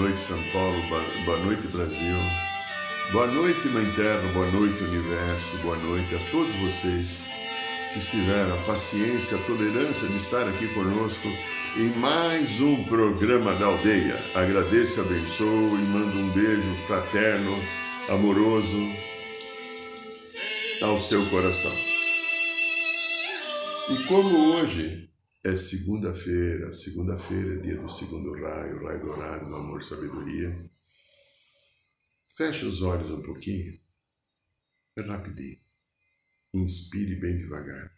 Noite, São Paulo. Boa noite, Brasil. Boa noite, Mãe Terra. Boa noite, Universo. Boa noite a todos vocês que tiveram a paciência, a tolerância de estar aqui conosco em mais um programa da aldeia. Agradeço, abençoo e mando um beijo fraterno, amoroso ao seu coração. E como hoje é segunda-feira, segunda-feira é dia do segundo raio, raio dourado do amor sabedoria, feche os olhos um pouquinho, é rapidinho, inspire bem devagar.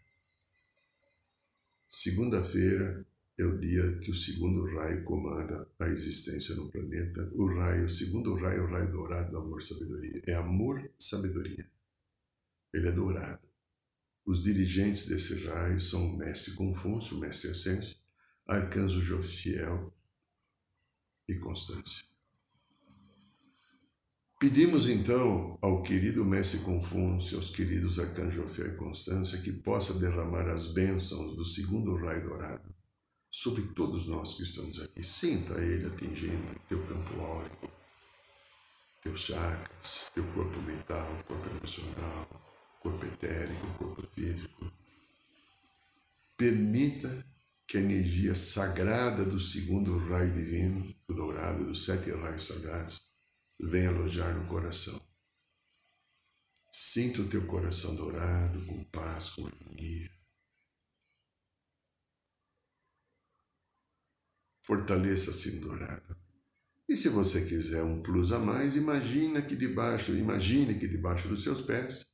Segunda-feira é o dia que o segundo raio comanda a existência no planeta. O raio, o segundo raio é o raio dourado do amor sabedoria. É amor sabedoria. Ele é dourado. Os dirigentes desse raio são o mestre Confúcio, o mestre Ascenso, arcanjo Jofiel e Constância. Pedimos então ao querido mestre Confúcio, aos queridos arcanjos Jofiel e Constância, que possa derramar as bênçãos do segundo raio dourado sobre todos nós que estamos aqui. Sinta ele atingindo teu campo áurico, teus chakras, teu corpo mental, corpo emocional, corpo etérico, corpo físico. Permita que a energia sagrada do segundo raio divino, o dourado, dos sete raios sagrados, venha alojar no coração. Sinta o teu coração dourado, com paz, com harmonia. Fortaleça o sino dourado. E se você quiser um plus a mais, imagina que debaixo, imagine que debaixo dos seus pés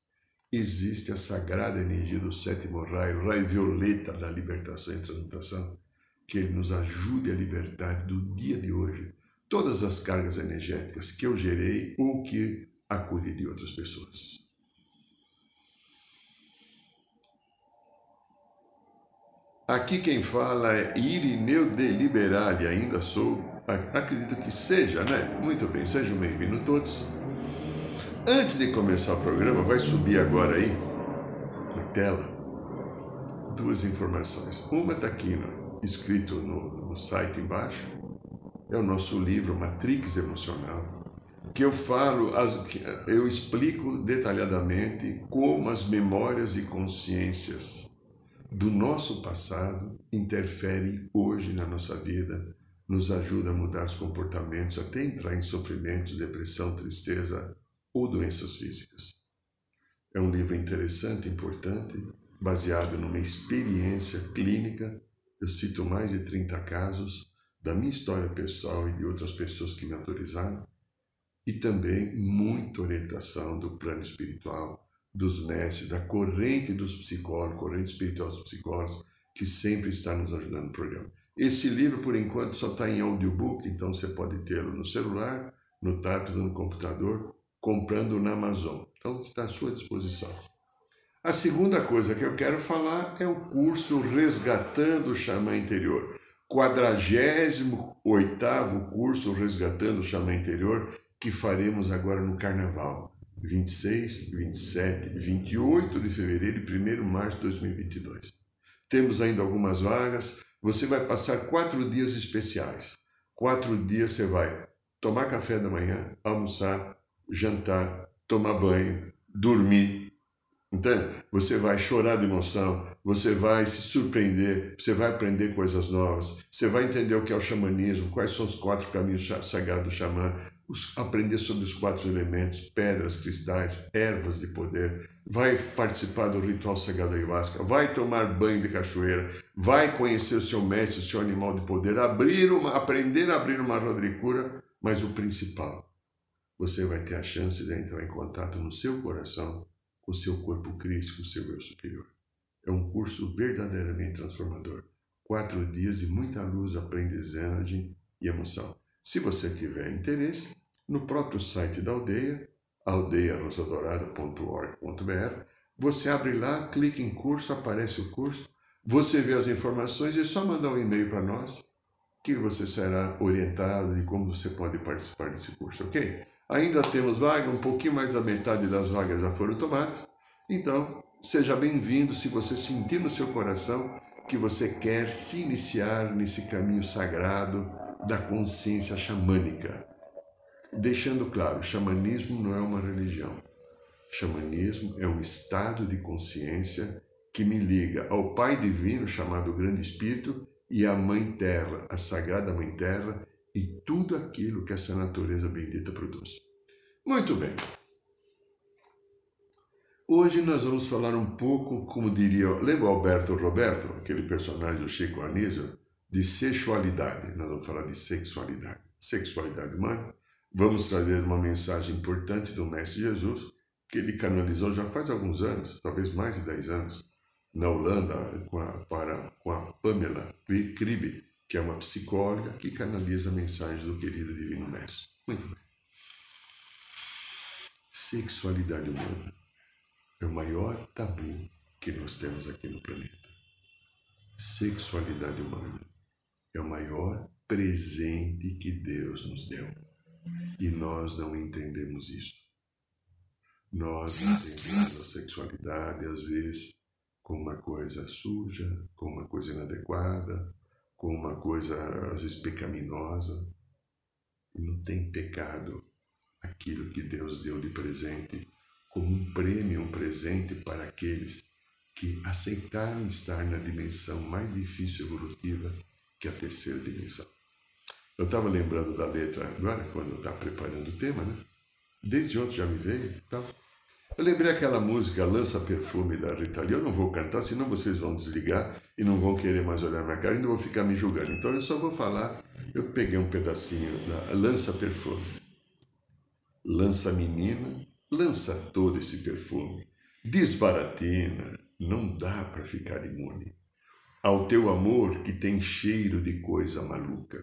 existe a sagrada energia do sétimo raio, raio violeta da libertação e transmutação, que ele nos ajude a libertar do dia de hoje todas as cargas energéticas que eu gerei ou que acolhi de outras pessoas. Aqui quem fala é Irineu de Liberale, ainda sou, acredito que seja, né? Muito bem, sejam bem-vindos todos. Antes de começar o programa, vai subir agora aí, na tela, duas informações. Uma está aqui no, escrito no, no site embaixo, é o nosso livro Matrix Emocional, que eu falo, eu explico detalhadamente como as memórias e consciências do nosso passado interferem hoje na nossa vida, nos ajuda a mudar os comportamentos, até entrar em sofrimento, depressão, tristeza, ou doenças físicas. É um livro interessante, importante, baseado numa experiência clínica. Eu cito mais de 30 casos da minha história pessoal e de outras pessoas que me autorizaram, e também muita orientação do plano espiritual, dos mestres, da corrente dos psicólogos, corrente espiritual dos psicólogos, que sempre está nos ajudando no programa. Esse livro, por enquanto, só está em audiobook, então você pode tê-lo no celular, no tablet, no computador comprando na Amazon. Então está à sua disposição. A segunda coisa que eu quero falar é o curso Resgatando o Xamã Interior. 48 curso Resgatando o Xamã Interior que faremos agora no Carnaval. 26, 27, 28 de fevereiro e 1 de março de 2022. Temos ainda algumas vagas. Você vai passar quatro dias especiais. Quatro dias você vai tomar café da manhã, almoçar, jantar, tomar banho, dormir. Entende? Você vai chorar de emoção, você vai se surpreender, você vai aprender coisas novas, você vai entender o que é o xamanismo, quais são os quatro caminhos sagrados do xamã, os, aprender sobre os quatro elementos, pedras, cristais, ervas de poder, vai participar do ritual sagrado ayahuasca, vai tomar banho de cachoeira, vai conhecer o seu mestre, o seu animal de poder, abrir uma, aprender a abrir uma roda de cura, mas o principal, você vai ter a chance de entrar em contato no seu coração com o seu corpo crístico, o seu eu superior. É um curso verdadeiramente transformador. quatro dias de muita luz, aprendizagem e emoção. Se você tiver interesse, no próprio site da aldeia, aldeiarosadorada.org.br, você abre lá, clica em curso, aparece o curso, você vê as informações e é só mandar um e-mail para nós que você será orientado de como você pode participar desse curso, ok? Ainda temos vaga, um pouquinho mais da metade das vagas já foram tomadas, então seja bem-vindo se você sentir no seu coração que você quer se iniciar nesse caminho sagrado da consciência xamânica. Deixando claro, xamanismo não é uma religião. Xamanismo é um estado de consciência que me liga ao Pai Divino, chamado Grande Espírito, e à Mãe Terra, a Sagrada Mãe Terra, e tudo aquilo que essa natureza bendita produz. Muito bem. Hoje nós vamos falar um pouco, como diria, lembra Alberto Roberto, aquele personagem do Chico Anísio, de sexualidade. Nós vamos falar de sexualidade. Sexualidade humana. Vamos trazer uma mensagem importante do Mestre Jesus, que ele canalizou já faz alguns anos, talvez mais de 10 anos, na Holanda, com a, para, com a Pamela Kribe, que é uma psicóloga que canaliza mensagens do querido Divino Mestre. Muito bem. Sexualidade humana é o maior tabu que nós temos aqui no planeta. Sexualidade humana é o maior presente que Deus nos deu. E nós não entendemos isso. Nós entendemos a sexualidade, às vezes, como uma coisa suja, como uma coisa inadequada, como uma coisa, às vezes, pecaminosa. E não tem pecado aquilo que Deus deu de presente como um prêmio, um presente para aqueles que aceitaram estar na dimensão mais difícil evolutiva que a terceira dimensão. Eu estava lembrando da letra agora, quando eu estava preparando o tema, né? Desde ontem já me veio então. Eu lembrei aquela música Lança Perfume da Rita Lee. Eu não vou cantar, senão vocês vão desligar e não vão querer mais olhar na cara e ainda vão ficar me julgando. Então eu só vou falar. Eu peguei um pedacinho da Lança Perfume. Lança menina, lança todo esse perfume. Desbaratina, não dá para ficar imune ao teu amor que tem cheiro de coisa maluca.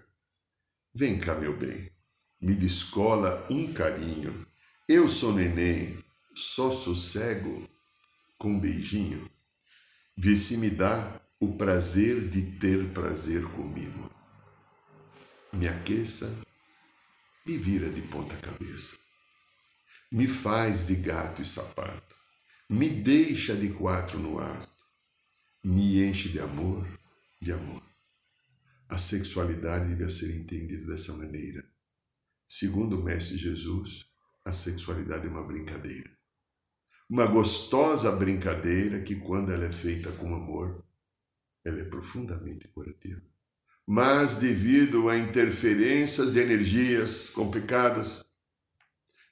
Vem cá, meu bem, me descola um carinho. Eu sou neném, só sossego com um beijinho. Vê se me dá o prazer de ter prazer comigo. Me aqueça, me vira de ponta cabeça me faz de gato e sapato, me deixa de quatro no ato, me enche de amor, de amor. A sexualidade deve ser entendida dessa maneira. Segundo o Mestre Jesus, a sexualidade é uma brincadeira. Uma gostosa brincadeira que, quando ela é feita com amor, ela é profundamente curativa. Mas, devido a interferências de energias complicadas,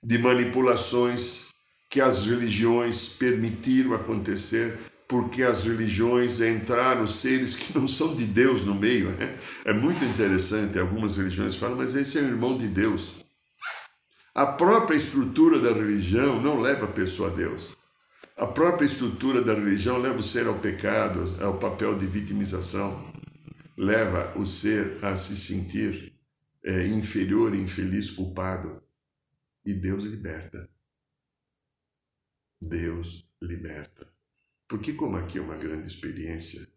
de manipulações que as religiões permitiram acontecer, porque as religiões entraram seres que não são de Deus no meio. Né? É muito interessante, algumas religiões falam, mas esse é o irmão de Deus. A própria estrutura da religião não leva a pessoa a Deus. A própria estrutura da religião leva o ser ao pecado, ao papel de vitimização, leva o ser a se sentir é, inferior, infeliz, culpado. E Deus liberta. Deus liberta. Porque, como aqui é uma grande experiência,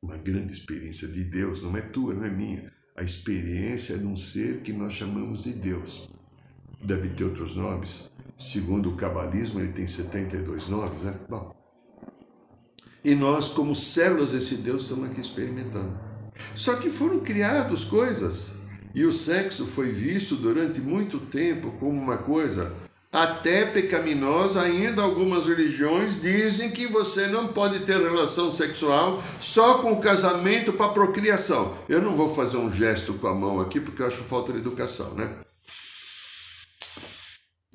uma grande experiência de Deus, não é tua, não é minha. A experiência é de um ser que nós chamamos de Deus. Deve ter outros nomes. Segundo o cabalismo, ele tem 72 nomes, né? Bom. E nós, como células desse Deus, estamos aqui experimentando. Só que foram criadas coisas e o sexo foi visto durante muito tempo como uma coisa até pecaminosa. Ainda algumas religiões dizem que você não pode ter relação sexual só com o casamento para procriação. Eu não vou fazer um gesto com a mão aqui porque eu acho falta de educação, né?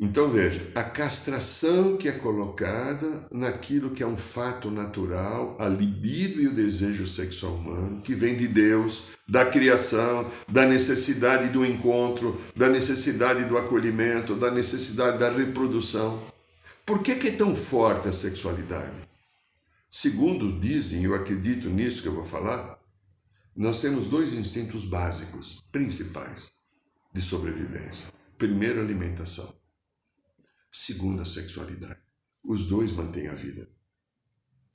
Então veja, a castração que é colocada naquilo que é um fato natural, a libido e o desejo sexual humano, que vem de Deus, da criação, da necessidade do encontro, da necessidade do acolhimento, da necessidade da reprodução. Por que, é tão forte a sexualidade? Segundo dizem, eu acredito nisso que eu vou falar, nós temos dois instintos básicos, principais, de sobrevivência. Primeiro, alimentação. Segundo, a sexualidade. Os dois mantêm a vida.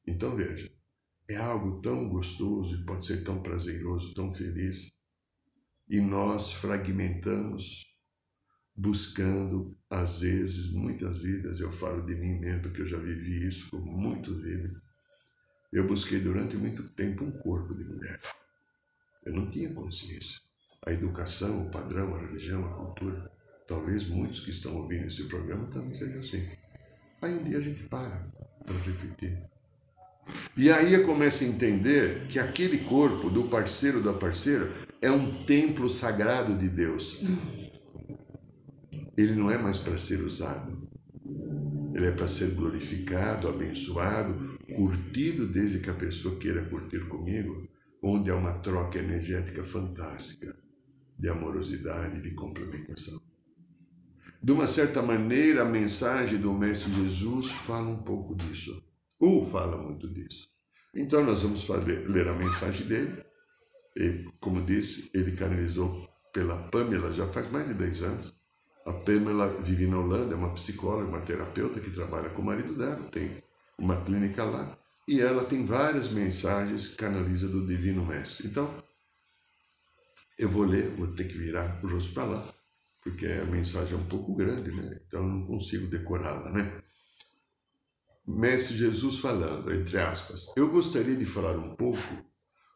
Então veja, é algo tão gostoso e pode ser tão prazeroso, tão feliz, e nós fragmentamos buscando, às vezes, muitas vidas, eu falo de mim mesmo, porque eu já vivi isso com muitos vidas. Eu busquei durante muito tempo um corpo de mulher. Eu não tinha consciência. A educação, o padrão, a religião, a cultura, talvez muitos que estão ouvindo esse programa também seja assim. Aí um dia a gente para para refletir. E aí eu começo a entender que aquele corpo do parceiro da parceira é um templo sagrado de Deus. Ele não é mais para ser usado. Ele é para ser glorificado, abençoado, curtido desde que a pessoa queira curtir comigo, onde há uma troca energética fantástica de amorosidade de complementação. De uma certa maneira, a mensagem do Mestre Jesus fala um pouco disso. Ou fala muito disso. Então, nós vamos fazer, ler a mensagem dele. E, como disse, ele canalizou pela Pamela já faz mais de 10 anos. A Pamela vive na Holanda, é uma psicóloga, uma terapeuta que trabalha com o marido dela, tem uma clínica lá. E ela tem várias mensagens que canaliza do Divino Mestre. Então, eu vou ler, vou ter que virar o rosto para lá, porque a mensagem é um pouco grande, né? Então eu não consigo decorá-la, né? Mestre Jesus falando, entre aspas, eu gostaria de falar um pouco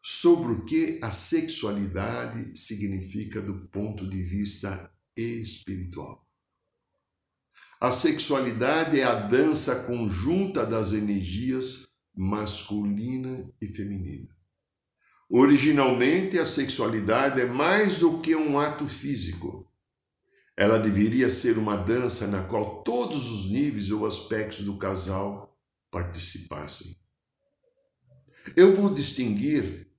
sobre o que a sexualidade significa do ponto de vista espiritual. A sexualidade é a dança conjunta das energias masculina e feminina. Originalmente, a sexualidade é mais do que um ato físico. Ela deveria ser uma dança na qual todos os níveis ou aspectos do casal participassem. Eu vou distinguir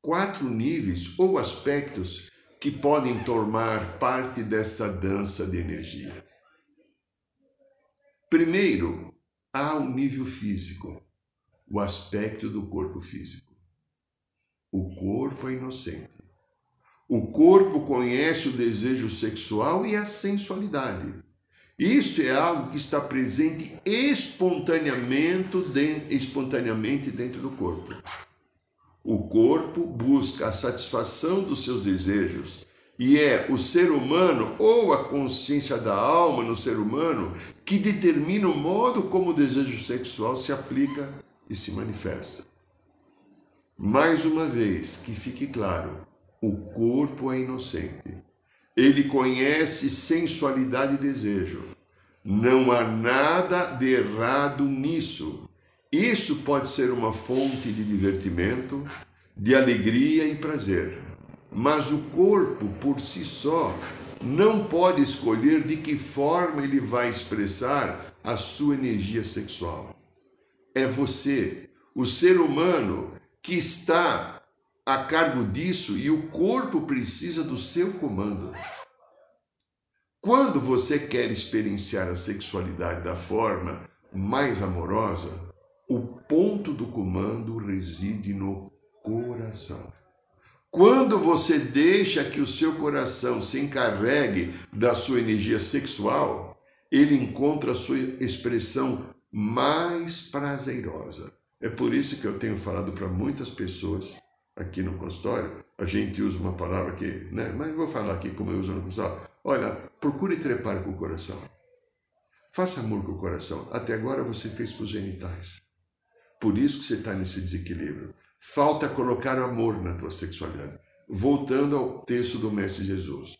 quatro níveis ou aspectos que podem tomar parte dessa dança de energia. Primeiro, há o nível físico, o aspecto do corpo físico. O corpo é inocente. O corpo conhece o desejo sexual e a sensualidade. Isto é algo que está presente espontaneamente dentro do corpo. O corpo busca a satisfação dos seus desejos e é o ser humano ou a consciência da alma no ser humano que determina o modo como o desejo sexual se aplica e se manifesta. Mais uma vez, que fique claro, o corpo é inocente. Ele conhece sensualidade e desejo. Não há nada de errado nisso. Isso pode ser uma fonte de divertimento, de alegria e prazer. Mas o corpo por si só não pode escolher de que forma ele vai expressar a sua energia sexual. É você, o ser humano, que está a cargo disso e o corpo precisa do seu comando. Quando você quer experienciar a sexualidade da forma mais amorosa, o ponto do comando reside no coração. Quando você deixa que o seu coração se encarregue da sua energia sexual, ele encontra a sua expressão mais prazerosa. É por isso que eu tenho falado para muitas pessoas aqui no consultório, a gente usa uma palavra que, né? Mas vou falar aqui como eu uso no consultório. Olha, procure trepar com o coração. Faça amor com o coração. Até agora você fez com os genitais. Por isso que você está nesse desequilíbrio. Falta colocar amor na tua sexualidade. Voltando ao texto do Mestre Jesus.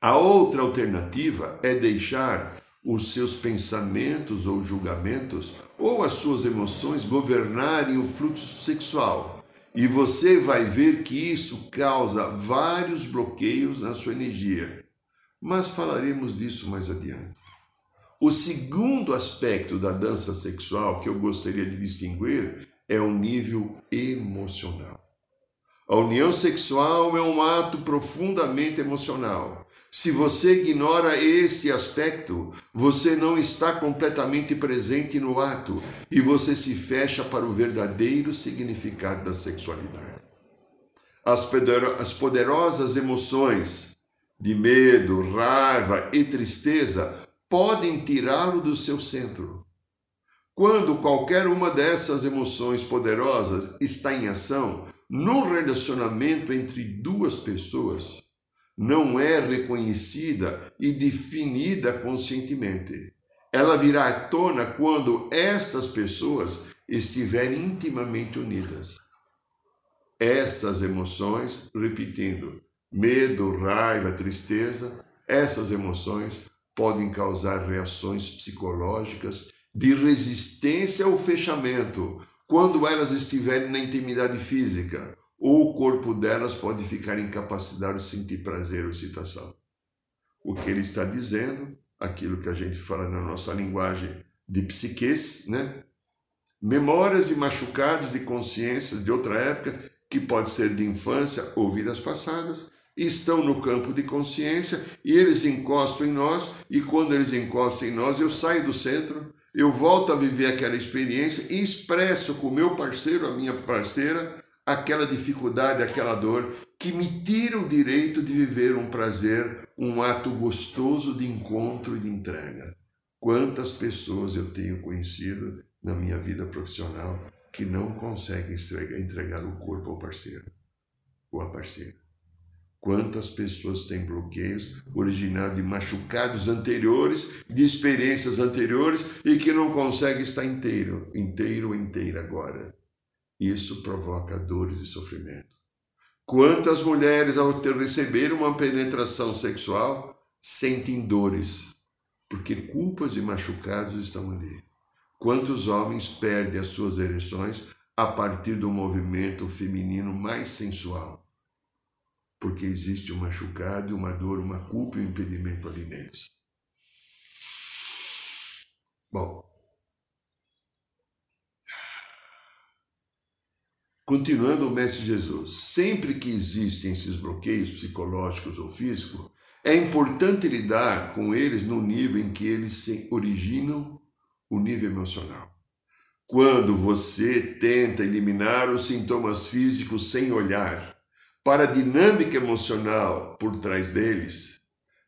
A outra alternativa é deixar os seus pensamentos ou julgamentos ou as suas emoções governarem o fluxo sexual. E você vai ver que isso causa vários bloqueios na sua energia. Mas falaremos disso mais adiante. O segundo aspecto da dança sexual que eu gostaria de distinguir é o nível emocional. A união sexual é um ato profundamente emocional. Se você ignora esse aspecto, você não está completamente presente no ato e você se fecha para o verdadeiro significado da sexualidade. As poderosas emoções de medo, raiva e tristeza podem tirá-lo do seu centro. Quando qualquer uma dessas emoções poderosas está em ação, num relacionamento entre duas pessoas, não é reconhecida e definida conscientemente. Ela virá à tona quando essas pessoas estiverem intimamente unidas. Essas emoções, repetindo, medo, raiva, tristeza, essas emoções podem causar reações psicológicas de resistência ao fechamento quando elas estiverem na intimidade física, ou o corpo delas pode ficar incapacitado de sentir prazer ou excitação. O que ele está dizendo, aquilo que a gente fala na nossa linguagem de psiquês, né? Memórias e machucados de consciências de outra época, que pode ser de infância ou vidas passadas, estão no campo de consciência e eles encostam em nós, e quando eles encostam em nós, eu saio do centro, eu volto a viver aquela experiência e expresso com o meu parceiro, a minha parceira, aquela dificuldade, aquela dor que me tira o direito de viver um prazer, um ato gostoso de encontro e de entrega. Quantas pessoas eu tenho conhecido na minha vida profissional que não conseguem entregar o corpo ao parceiro ou à parceira. Quantas pessoas têm bloqueios originados de machucados anteriores, de experiências anteriores e que não conseguem estar inteiro, inteiro ou inteira agora. Isso provoca dores e sofrimento. Quantas mulheres, ao receber uma penetração sexual, sentem dores, porque culpas e machucados estão ali. Quantos homens perdem as suas ereções a partir do movimento feminino mais sensual? porque existe um machucado, uma dor, uma culpa e um impedimento ali dentro. Bom, continuando o Mestre Jesus, sempre que existem esses bloqueios psicológicos ou físicos, é importante lidar com eles no nível em que eles se originam o nível emocional. Quando você tenta eliminar os sintomas físicos sem olhar, para a dinâmica emocional por trás deles,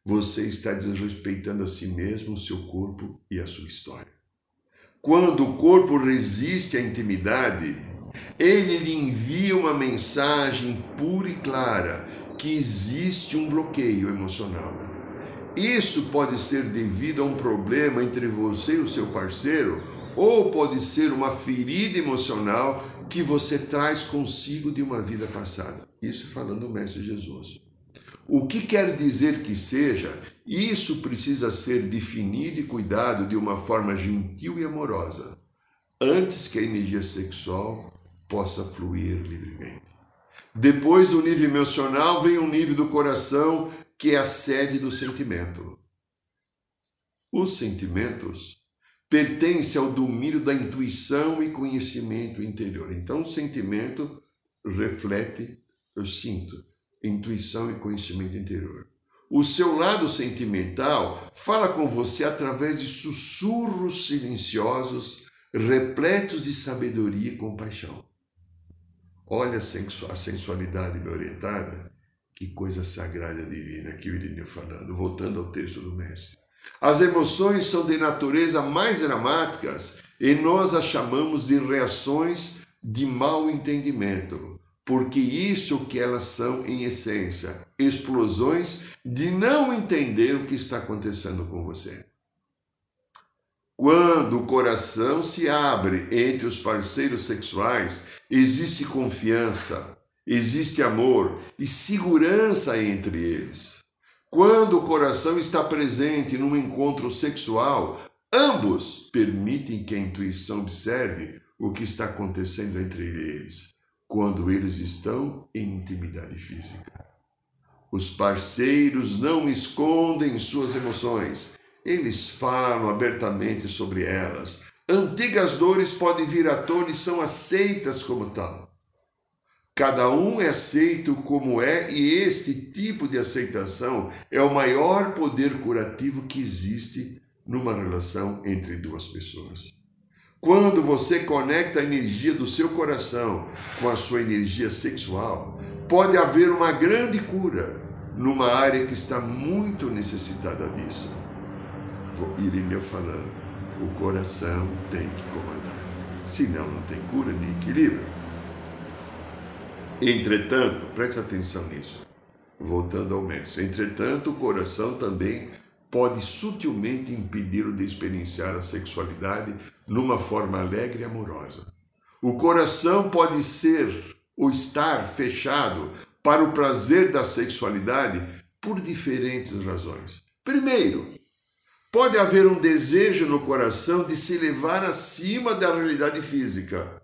você está desrespeitando a si mesmo, o seu corpo e a sua história. Quando o corpo resiste à intimidade, ele lhe envia uma mensagem pura e clara que existe um bloqueio emocional. Isso pode ser devido a um problema entre você e o seu parceiro, ou pode ser uma ferida emocional que você traz consigo de uma vida passada. Isso falando o Mestre Jesus. O que quer dizer que seja, isso precisa ser definido e cuidado de uma forma gentil e amorosa, antes que a energia sexual possa fluir livremente. Depois do nível emocional vem o nível do coração, que é a sede do sentimento. Os sentimentos pertence ao domínio da intuição e conhecimento interior. Então, o sentimento reflete, eu sinto, intuição e conhecimento interior. O seu lado sentimental fala com você através de sussurros silenciosos, repletos de sabedoria e compaixão. Olha a sensualidade me orientada, que coisa sagrada e divina que o Irineu falando, voltando ao texto do mestre. As emoções são de natureza mais dramáticas e nós as chamamos de reações de mau entendimento, porque isso que elas são em essência, explosões de não entender o que está acontecendo com você. Quando o coração se abre entre os parceiros sexuais, existe confiança, existe amor e segurança entre eles. Quando o coração está presente num encontro sexual, ambos permitem que a intuição observe o que está acontecendo entre eles, quando eles estão em intimidade física. Os parceiros não escondem suas emoções, eles falam abertamente sobre elas. Antigas dores podem vir à tona e são aceitas como tal. Cada um é aceito como é, e este tipo de aceitação é o maior poder curativo que existe numa relação entre duas pessoas. Quando você conecta a energia do seu coração com a sua energia sexual, pode haver uma grande cura numa área que está muito necessitada disso. Irineu falando, o coração tem que comandar, senão não tem cura nem equilíbrio. Entretanto, preste atenção nisso, voltando ao mestre, entretanto, o coração também pode sutilmente impedir o de experienciar a sexualidade numa forma alegre e amorosa. O coração pode ser ou estar fechado para o prazer da sexualidade por diferentes razões. Primeiro, pode haver um desejo no coração de se levar acima da realidade física.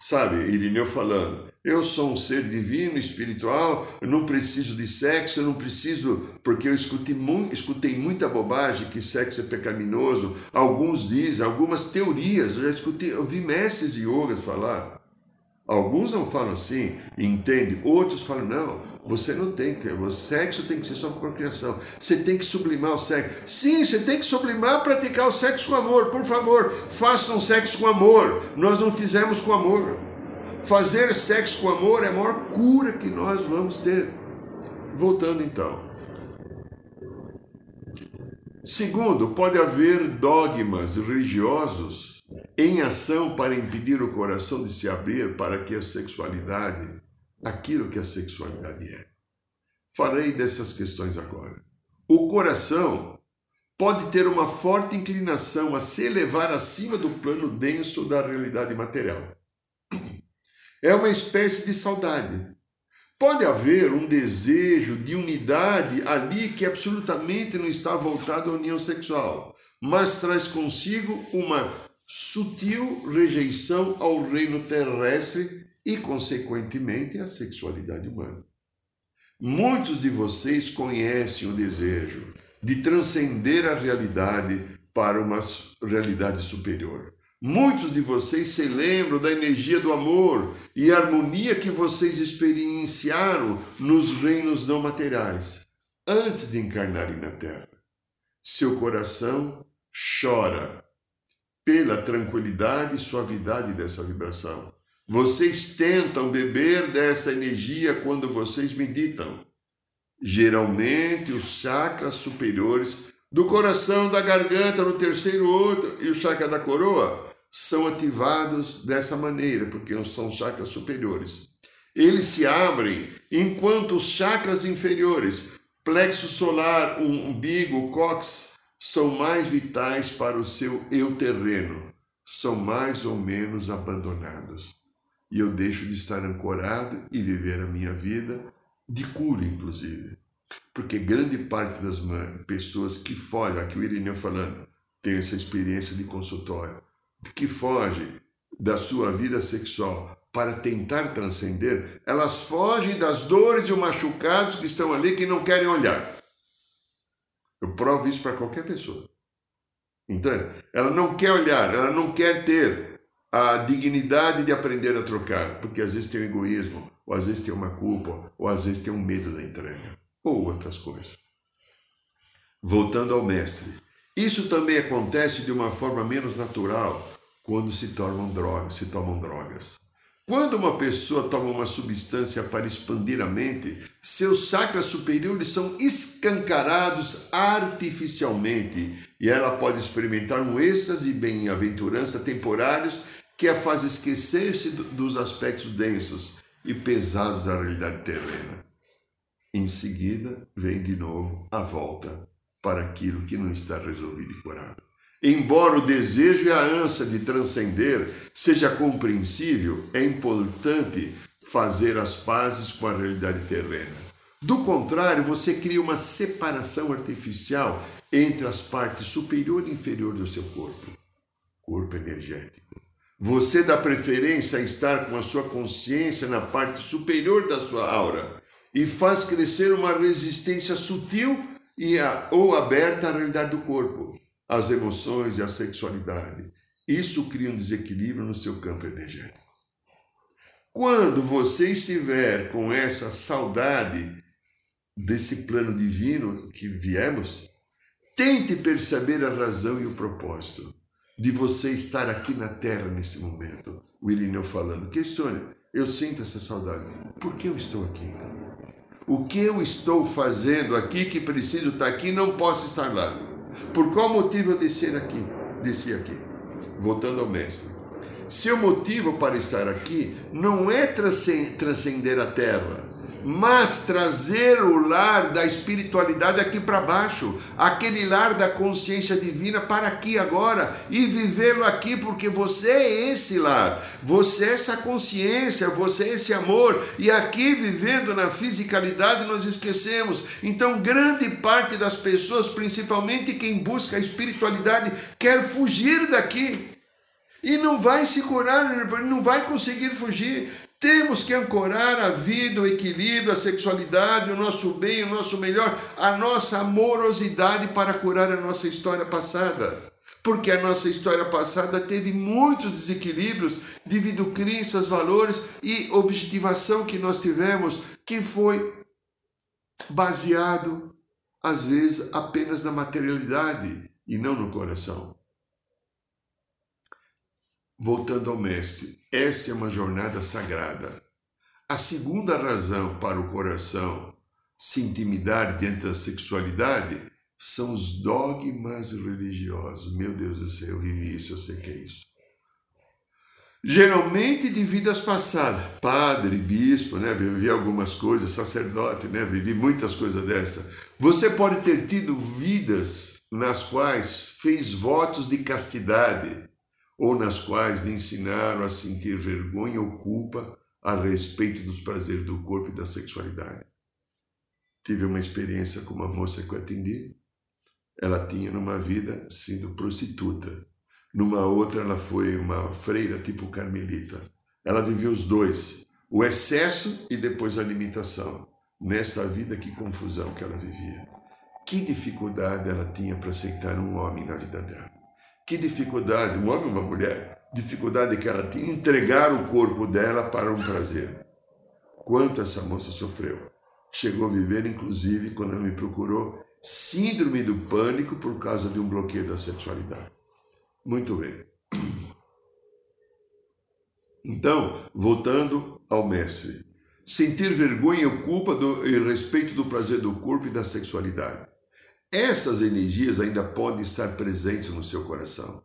Sabe, Irineu falando, eu sou um ser divino, espiritual, não preciso de sexo, não preciso, porque eu escutei, mu escutei muita bobagem que sexo é pecaminoso. Alguns dizem, algumas teorias, eu já escutei, eu vi mestres de yogas falar. Alguns não falam assim, entende? Outros falam, não, você não tem que, o sexo tem que ser só procriação. Você tem que sublimar o sexo. Sim, você tem que sublimar, praticar o sexo com amor. Por favor, façam sexo com amor. Nós não fizemos com amor. Fazer sexo com amor é a maior cura que nós vamos ter. Voltando então. Segundo, pode haver dogmas religiosos em ação para impedir o coração de se abrir para que a sexualidade, aquilo que a sexualidade é. Farei dessas questões agora. O coração pode ter uma forte inclinação a se elevar acima do plano denso da realidade material. É uma espécie de saudade. Pode haver um desejo de unidade ali que absolutamente não está voltado à união sexual, mas traz consigo uma sutil rejeição ao reino terrestre e, consequentemente, à sexualidade humana. Muitos de vocês conhecem o desejo de transcender a realidade para uma realidade superior. Muitos de vocês se lembram da energia do amor e harmonia que vocês experienciaram nos reinos não materiais antes de encarnarem na Terra. Seu coração chora pela tranquilidade e suavidade dessa vibração. Vocês tentam beber dessa energia quando vocês meditam. Geralmente, os chakras superiores do coração, da garganta, no terceiro outro e o chakra da coroa são ativados dessa maneira, porque são chakras superiores. Eles se abrem enquanto os chakras inferiores, plexo solar, umbigo, cox, são mais vitais para o seu eu terreno, são mais ou menos abandonados. E eu deixo de estar ancorado e viver a minha vida de cura, inclusive. Porque grande parte das pessoas que fogem, aqui o Irineu falando, tem essa experiência de consultório, que fogem da sua vida sexual para tentar transcender, elas fogem das dores e os machucados que estão ali que não querem olhar. Eu provo isso para qualquer pessoa. Então, ela não quer olhar, ela não quer ter a dignidade de aprender a trocar, porque às vezes tem um egoísmo, ou às vezes tem uma culpa, ou às vezes tem um medo da entrega, ou outras coisas. Voltando ao mestre, isso também acontece de uma forma menos natural quando se tomam drogas, se tomam drogas. Quando uma pessoa toma uma substância para expandir a mente, seus chakras superiores são escancarados artificialmente e ela pode experimentar um êxtase e bem-aventurança temporários que a faz esquecer-se dos aspectos densos e pesados da realidade terrena. Em seguida, vem de novo a volta para aquilo que não está resolvido e curado. Embora o desejo e a ânsia de transcender seja compreensível, é importante fazer as pazes com a realidade terrena. Do contrário, você cria uma separação artificial entre as partes superior e inferior do seu corpo, corpo energético. Você dá preferência a estar com a sua consciência na parte superior da sua aura e faz crescer uma resistência sutil e a, ou aberta à realidade do corpo as emoções e a sexualidade. Isso cria um desequilíbrio no seu campo energético. Quando você estiver com essa saudade desse plano divino que viemos, tente perceber a razão e o propósito de você estar aqui na Terra nesse momento. O Irineu falando, questione, eu sinto essa saudade. Por que eu estou aqui então? O que eu estou fazendo aqui que preciso estar aqui não posso estar lá? Por qual motivo eu descer aqui? Desci aqui. Voltando ao mestre. Seu motivo para estar aqui não é transcender a terra, mas trazer o lar da espiritualidade aqui para baixo, aquele lar da consciência divina para aqui agora e vivê-lo aqui, porque você é esse lar, você é essa consciência, você é esse amor, e aqui vivendo na fisicalidade nós esquecemos. Então, grande parte das pessoas, principalmente quem busca a espiritualidade, quer fugir daqui. E não vai se curar, não vai conseguir fugir. Temos que ancorar a vida, o equilíbrio, a sexualidade, o nosso bem, o nosso melhor, a nossa amorosidade para curar a nossa história passada. Porque a nossa história passada teve muitos desequilíbrios devido a crenças, valores e objetivação que nós tivemos, que foi baseado, às vezes, apenas na materialidade e não no coração. Voltando ao Mestre, esta é uma jornada sagrada. A segunda razão para o coração se intimidar diante da sexualidade são os dogmas religiosos. Meu Deus do céu, eu vivi isso, eu sei que é isso. Geralmente de vidas passadas, padre, bispo, né? Vivi algumas coisas, sacerdote, né? Vivi muitas coisas dessa. Você pode ter tido vidas nas quais fez votos de castidade, ou nas quais lhe ensinaram a sentir vergonha ou culpa a respeito dos prazeres do corpo e da sexualidade. Tive uma experiência com uma moça que eu atendi. Ela tinha numa vida sido prostituta. Numa outra ela foi uma freira tipo carmelita. Ela viveu os dois, o excesso e depois a limitação. Nessa vida que confusão que ela vivia. Que dificuldade ela tinha para aceitar um homem na vida dela. Que dificuldade, um homem ou uma mulher, dificuldade que ela tinha entregar o corpo dela para um prazer. Quanto essa moça sofreu. Chegou a viver, inclusive, quando ela me procurou, síndrome do pânico por causa de um bloqueio da sexualidade. Muito bem. Então, voltando ao mestre. Sentir vergonha ou culpa do, e respeito do prazer do corpo e da sexualidade. Essas energias ainda podem estar presentes no seu coração.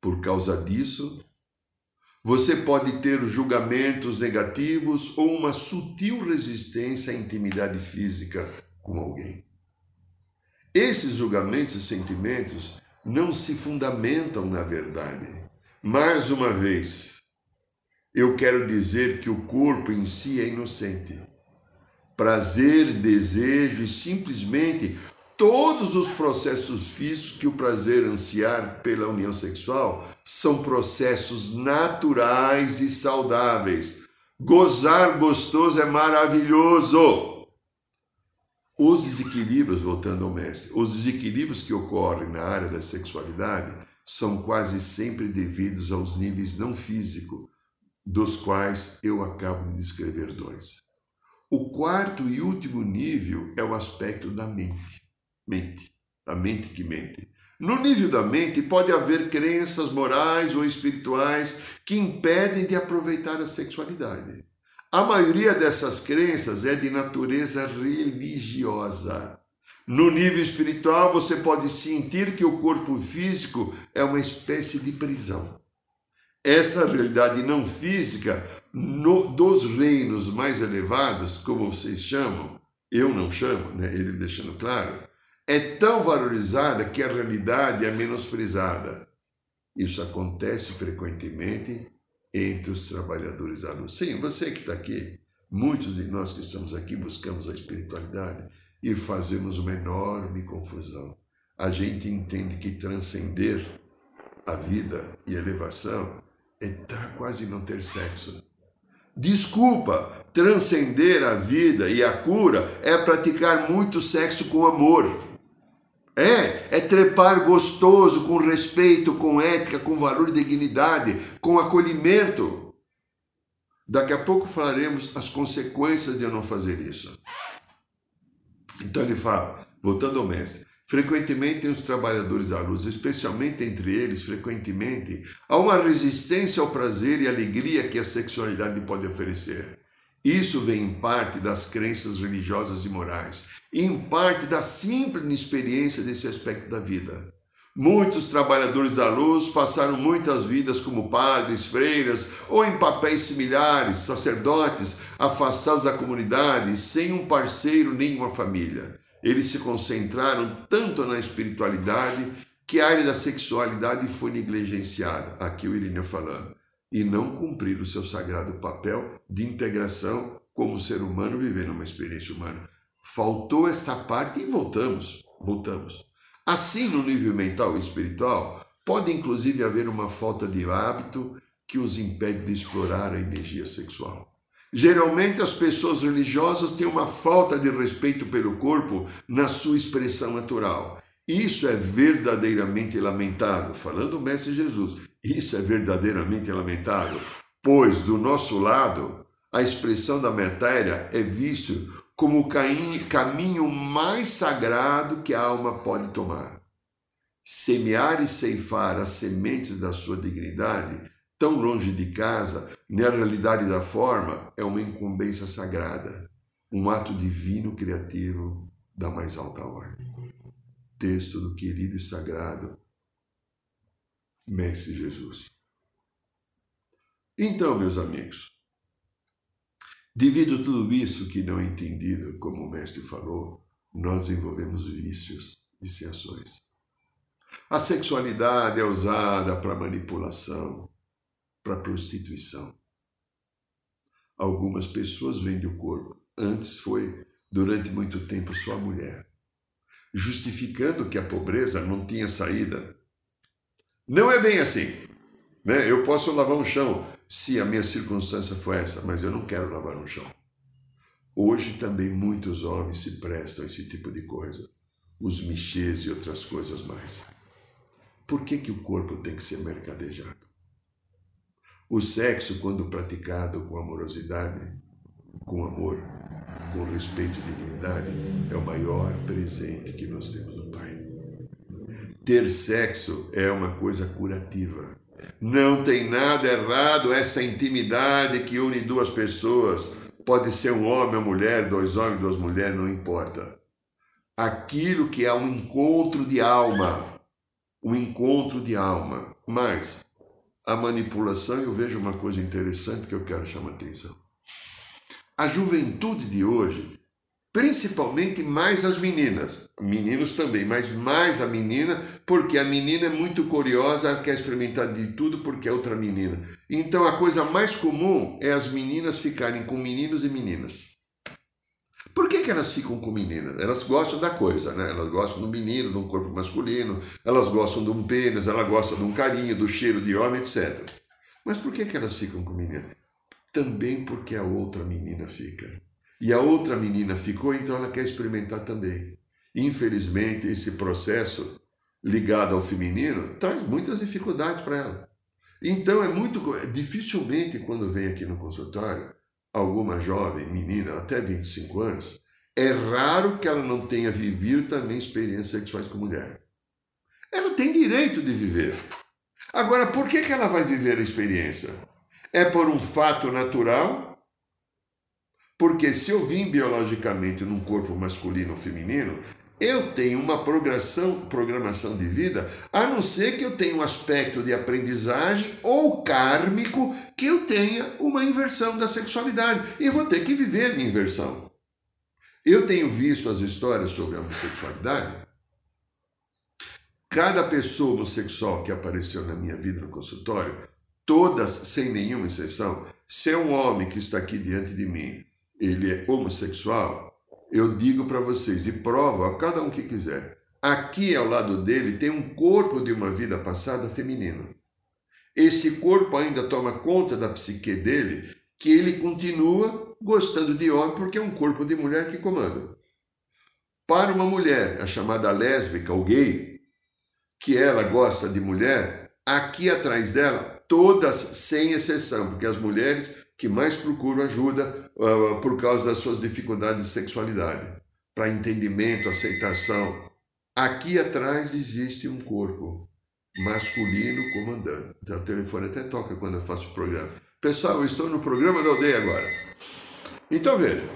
Por causa disso, você pode ter julgamentos negativos ou uma sutil resistência à intimidade física com alguém. Esses julgamentos e sentimentos não se fundamentam na verdade. Mais uma vez, eu quero dizer que o corpo em si é inocente. Prazer, desejo e simplesmente Todos os processos físicos que o prazer ansiar pela união sexual são processos naturais e saudáveis. Gozar gostoso é maravilhoso. Os desequilíbrios, voltando ao mestre, os desequilíbrios que ocorrem na área da sexualidade são quase sempre devidos aos níveis não físicos, dos quais eu acabo de descrever dois. O quarto e último nível é o aspecto da mente mente, a mente que mente. No nível da mente pode haver crenças morais ou espirituais que impedem de aproveitar a sexualidade. A maioria dessas crenças é de natureza religiosa. No nível espiritual, você pode sentir que o corpo físico é uma espécie de prisão. Essa realidade não física no, dos reinos mais elevados, como vocês chamam, eu não chamo, né? ele deixando claro, é tão valorizada que a realidade é menosprezada. Isso acontece frequentemente entre os trabalhadores da luz. Sim, você que está aqui, muitos de nós que estamos aqui buscamos a espiritualidade e fazemos uma enorme confusão. A gente entende que transcender a vida e elevação é quase não ter sexo. Desculpa, transcender a vida e a cura é praticar muito sexo com amor. É, é trepar gostoso, com respeito, com ética, com valor e dignidade, com acolhimento. Daqui a pouco falaremos as consequências de eu não fazer isso. Então ele fala, voltando ao mestre, Frequentemente os trabalhadores da luz, especialmente entre eles, frequentemente, há uma resistência ao prazer e alegria que a sexualidade pode oferecer. Isso vem em parte das crenças religiosas e morais, em parte da simples inexperiência desse aspecto da vida. Muitos trabalhadores da luz passaram muitas vidas como padres, freiras ou em papéis similares, sacerdotes, afastados da comunidade, sem um parceiro nem uma família. Eles se concentraram tanto na espiritualidade que a área da sexualidade foi negligenciada. Aqui o Irineu falando e não cumprir o seu sagrado papel de integração como ser humano vivendo uma experiência humana. Faltou esta parte e voltamos, voltamos. Assim, no nível mental e espiritual, pode inclusive haver uma falta de hábito que os impede de explorar a energia sexual. Geralmente, as pessoas religiosas têm uma falta de respeito pelo corpo na sua expressão natural. Isso é verdadeiramente lamentável, falando o Mestre Jesus. Isso é verdadeiramente lamentável, pois do nosso lado, a expressão da matéria é visto como o caminho mais sagrado que a alma pode tomar. Semear e ceifar as sementes da sua dignidade, tão longe de casa, na realidade da forma, é uma incumbência sagrada, um ato divino criativo da mais alta ordem. Texto do querido e sagrado Mestre Jesus. Então, meus amigos, devido a tudo isso que não é entendido, como o Mestre falou, nós envolvemos vícios, viciações. A sexualidade é usada para manipulação, para prostituição. Algumas pessoas vendem o corpo. Antes foi, durante muito tempo, sua mulher, justificando que a pobreza não tinha saída não é bem assim. Né? Eu posso lavar um chão se a minha circunstância for essa, mas eu não quero lavar um chão. Hoje também muitos homens se prestam a esse tipo de coisa, os michês e outras coisas mais. Por que, que o corpo tem que ser mercadejado? O sexo, quando praticado com amorosidade, com amor, com respeito e dignidade, é o maior presente que nós temos do Pai. Ter sexo é uma coisa curativa. Não tem nada errado essa intimidade que une duas pessoas. Pode ser um homem ou mulher, dois homens, duas mulheres, não importa. Aquilo que é um encontro de alma. Um encontro de alma. Mas a manipulação, eu vejo uma coisa interessante que eu quero chamar a atenção. A juventude de hoje principalmente mais as meninas, meninos também, mas mais a menina, porque a menina é muito curiosa, quer experimentar de tudo porque é outra menina. Então a coisa mais comum é as meninas ficarem com meninos e meninas. Por que, que elas ficam com meninas? Elas gostam da coisa, né? Elas gostam do menino, do corpo masculino, elas gostam de um pênis, elas gostam de um carinho, do cheiro de homem, etc. Mas por que, que elas ficam com meninas? Também porque a outra menina fica e a outra menina ficou, então ela quer experimentar também. Infelizmente, esse processo ligado ao feminino traz muitas dificuldades para ela. Então é muito dificilmente quando vem aqui no consultório alguma jovem menina até 25 anos, é raro que ela não tenha vivido também experiências sexuais com mulher. Ela tem direito de viver. Agora, por que, que ela vai viver a experiência? É por um fato natural porque se eu vim biologicamente num corpo masculino ou feminino, eu tenho uma programação, programação de vida, a não ser que eu tenha um aspecto de aprendizagem ou kármico que eu tenha uma inversão da sexualidade. E vou ter que viver a minha inversão. Eu tenho visto as histórias sobre a homossexualidade. Cada pessoa homossexual que apareceu na minha vida no consultório, todas, sem nenhuma exceção, se é um homem que está aqui diante de mim, ele é homossexual, eu digo para vocês e provo a cada um que quiser. Aqui ao lado dele tem um corpo de uma vida passada feminino. Esse corpo ainda toma conta da psique dele, que ele continua gostando de homem porque é um corpo de mulher que comanda. Para uma mulher, a chamada lésbica ou gay, que ela gosta de mulher, aqui atrás dela, todas sem exceção, porque as mulheres que mais procuram ajuda uh, por causa das suas dificuldades de sexualidade, para entendimento, aceitação. Aqui atrás existe um corpo masculino comandando. Então, o telefone até toca quando eu faço o programa. Pessoal, eu estou no programa da aldeia agora. Então veja,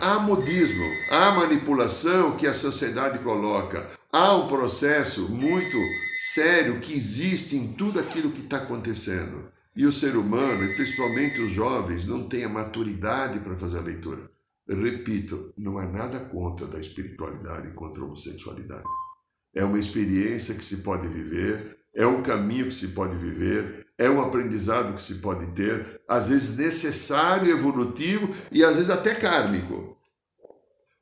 há modismo, há manipulação que a sociedade coloca, há um processo muito sério que existe em tudo aquilo que está acontecendo. E o ser humano, e principalmente os jovens, não tem a maturidade para fazer a leitura. Repito, não há nada contra da espiritualidade, contra a homossexualidade. É uma experiência que se pode viver, é um caminho que se pode viver, é um aprendizado que se pode ter, às vezes necessário, evolutivo e às vezes até kármico.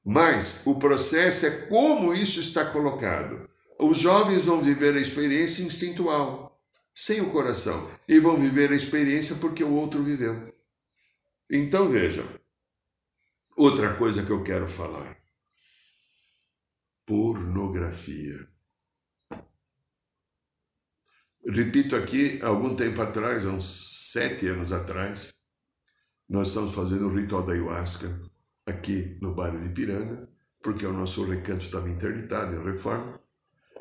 Mas o processo é como isso está colocado. Os jovens vão viver a experiência instintual, sem o coração, e vão viver a experiência porque o outro viveu. Então vejam, outra coisa que eu quero falar: pornografia. Repito aqui, algum tempo atrás, uns sete anos atrás, nós estamos fazendo o ritual da ayahuasca aqui no bairro de Piranga, porque o nosso recanto estava interditado em reforma.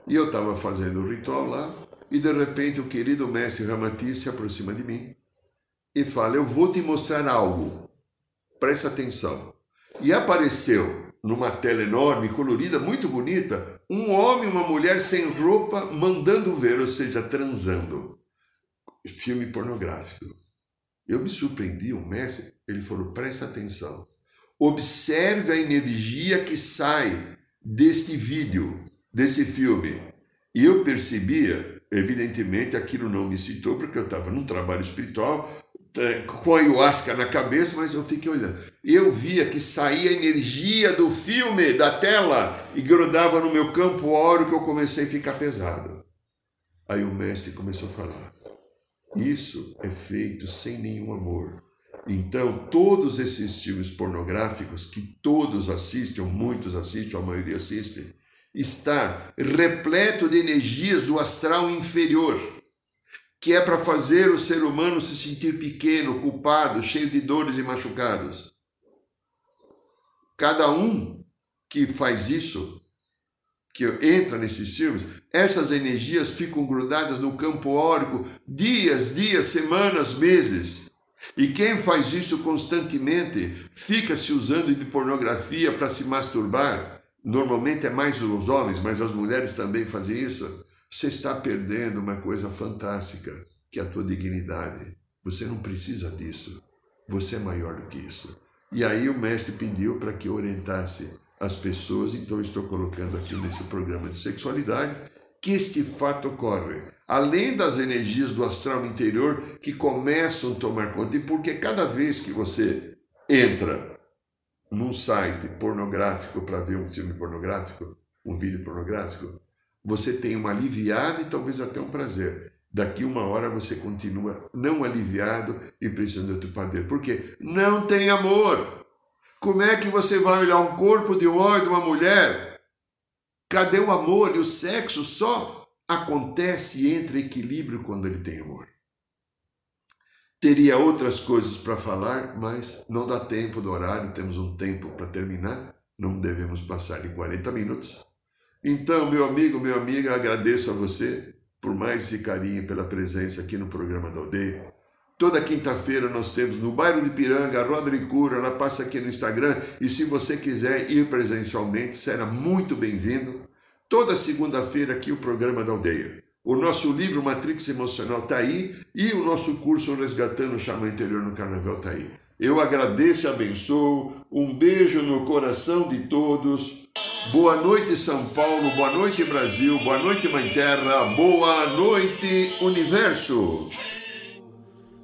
E eu estava fazendo o ritual lá, e de repente o querido mestre Ramati se aproxima de mim e fala: Eu vou te mostrar algo, presta atenção. E apareceu numa tela enorme, colorida, muito bonita, um homem e uma mulher sem roupa mandando ver, ou seja, transando. Filme pornográfico. Eu me surpreendi, o mestre, ele falou: presta atenção. Observe a energia que sai deste vídeo, desse filme. E eu percebia, evidentemente, aquilo não me citou, porque eu estava num trabalho espiritual, eh, com a ayahuasca na cabeça, mas eu fiquei olhando. Eu via que saía energia do filme, da tela, e grudava no meu campo óleo que eu comecei a ficar pesado. Aí o mestre começou a falar: Isso é feito sem nenhum amor. Então, todos esses filmes pornográficos que todos assistem, ou muitos assistem, ou a maioria assiste, está repleto de energias do astral inferior, que é para fazer o ser humano se sentir pequeno, culpado, cheio de dores e machucados. Cada um que faz isso, que entra nesses filmes, essas energias ficam grudadas no campo órico dias, dias, semanas, meses e quem faz isso constantemente fica se usando de pornografia para se masturbar. Normalmente é mais os homens, mas as mulheres também fazem isso. Você está perdendo uma coisa fantástica, que é a tua dignidade. Você não precisa disso. Você é maior do que isso. E aí o mestre pediu para que orientasse as pessoas, então estou colocando aqui nesse programa de sexualidade que este fato ocorre além das energias do astral interior que começam a tomar conta. E porque cada vez que você entra num site pornográfico para ver um filme pornográfico, um vídeo pornográfico, você tem uma aliviada e talvez até um prazer. Daqui uma hora você continua não aliviado e precisando de poder. Porque não tem amor. Como é que você vai olhar um corpo de um homem, de uma mulher? Cadê o amor e o sexo só acontece e entra equilíbrio quando ele tem amor. Teria outras coisas para falar, mas não dá tempo do horário, temos um tempo para terminar, não devemos passar de 40 minutos. Então, meu amigo, minha amiga, agradeço a você por mais esse carinho pela presença aqui no programa da Aldeia. Toda quinta-feira nós temos no bairro de Piranga, a Cura, ela passa aqui no Instagram e se você quiser ir presencialmente, será muito bem-vindo. Toda segunda-feira aqui o programa da aldeia. O nosso livro Matrix Emocional está aí e o nosso curso Resgatando o Xamã Interior no Carnaval está aí. Eu agradeço e abençoo. Um beijo no coração de todos. Boa noite, São Paulo. Boa noite, Brasil. Boa noite, Mãe Terra. Boa noite, Universo.